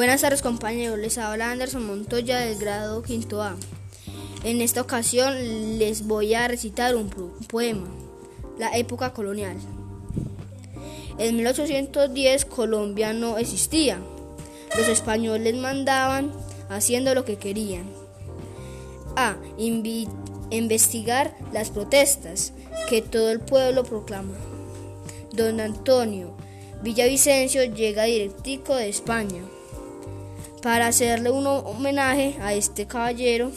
Buenas tardes compañeros, les habla Anderson Montoya del grado quinto A. En esta ocasión les voy a recitar un poema, La época colonial. En 1810 Colombia no existía. Los españoles mandaban haciendo lo que querían. A. investigar las protestas que todo el pueblo proclama. Don Antonio Villavicencio llega directico de España. Para hacerle un homenaje a este caballero,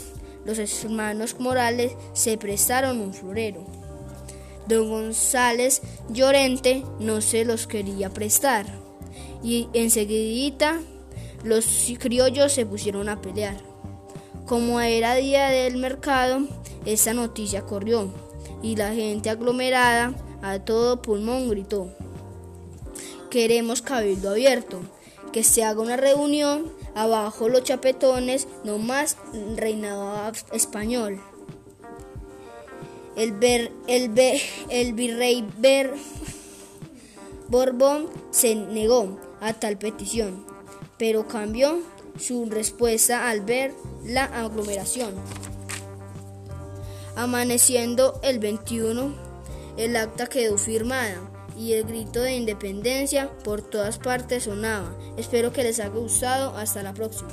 los hermanos Morales se prestaron un florero. Don González Llorente no se los quería prestar y enseguida los criollos se pusieron a pelear. Como era día del mercado, esa noticia corrió y la gente aglomerada a todo pulmón gritó. Queremos cabildo abierto que se haga una reunión, abajo los chapetones, no más reinado español. El, el, virrey Ber, Borbón se negó a tal petición, pero cambió su respuesta al ver la aglomeración. Amaneciendo el 21, el acta quedó firmada y el grito de independencia por todas partes sonaba. Espero que les haya gustado. Hasta la próxima.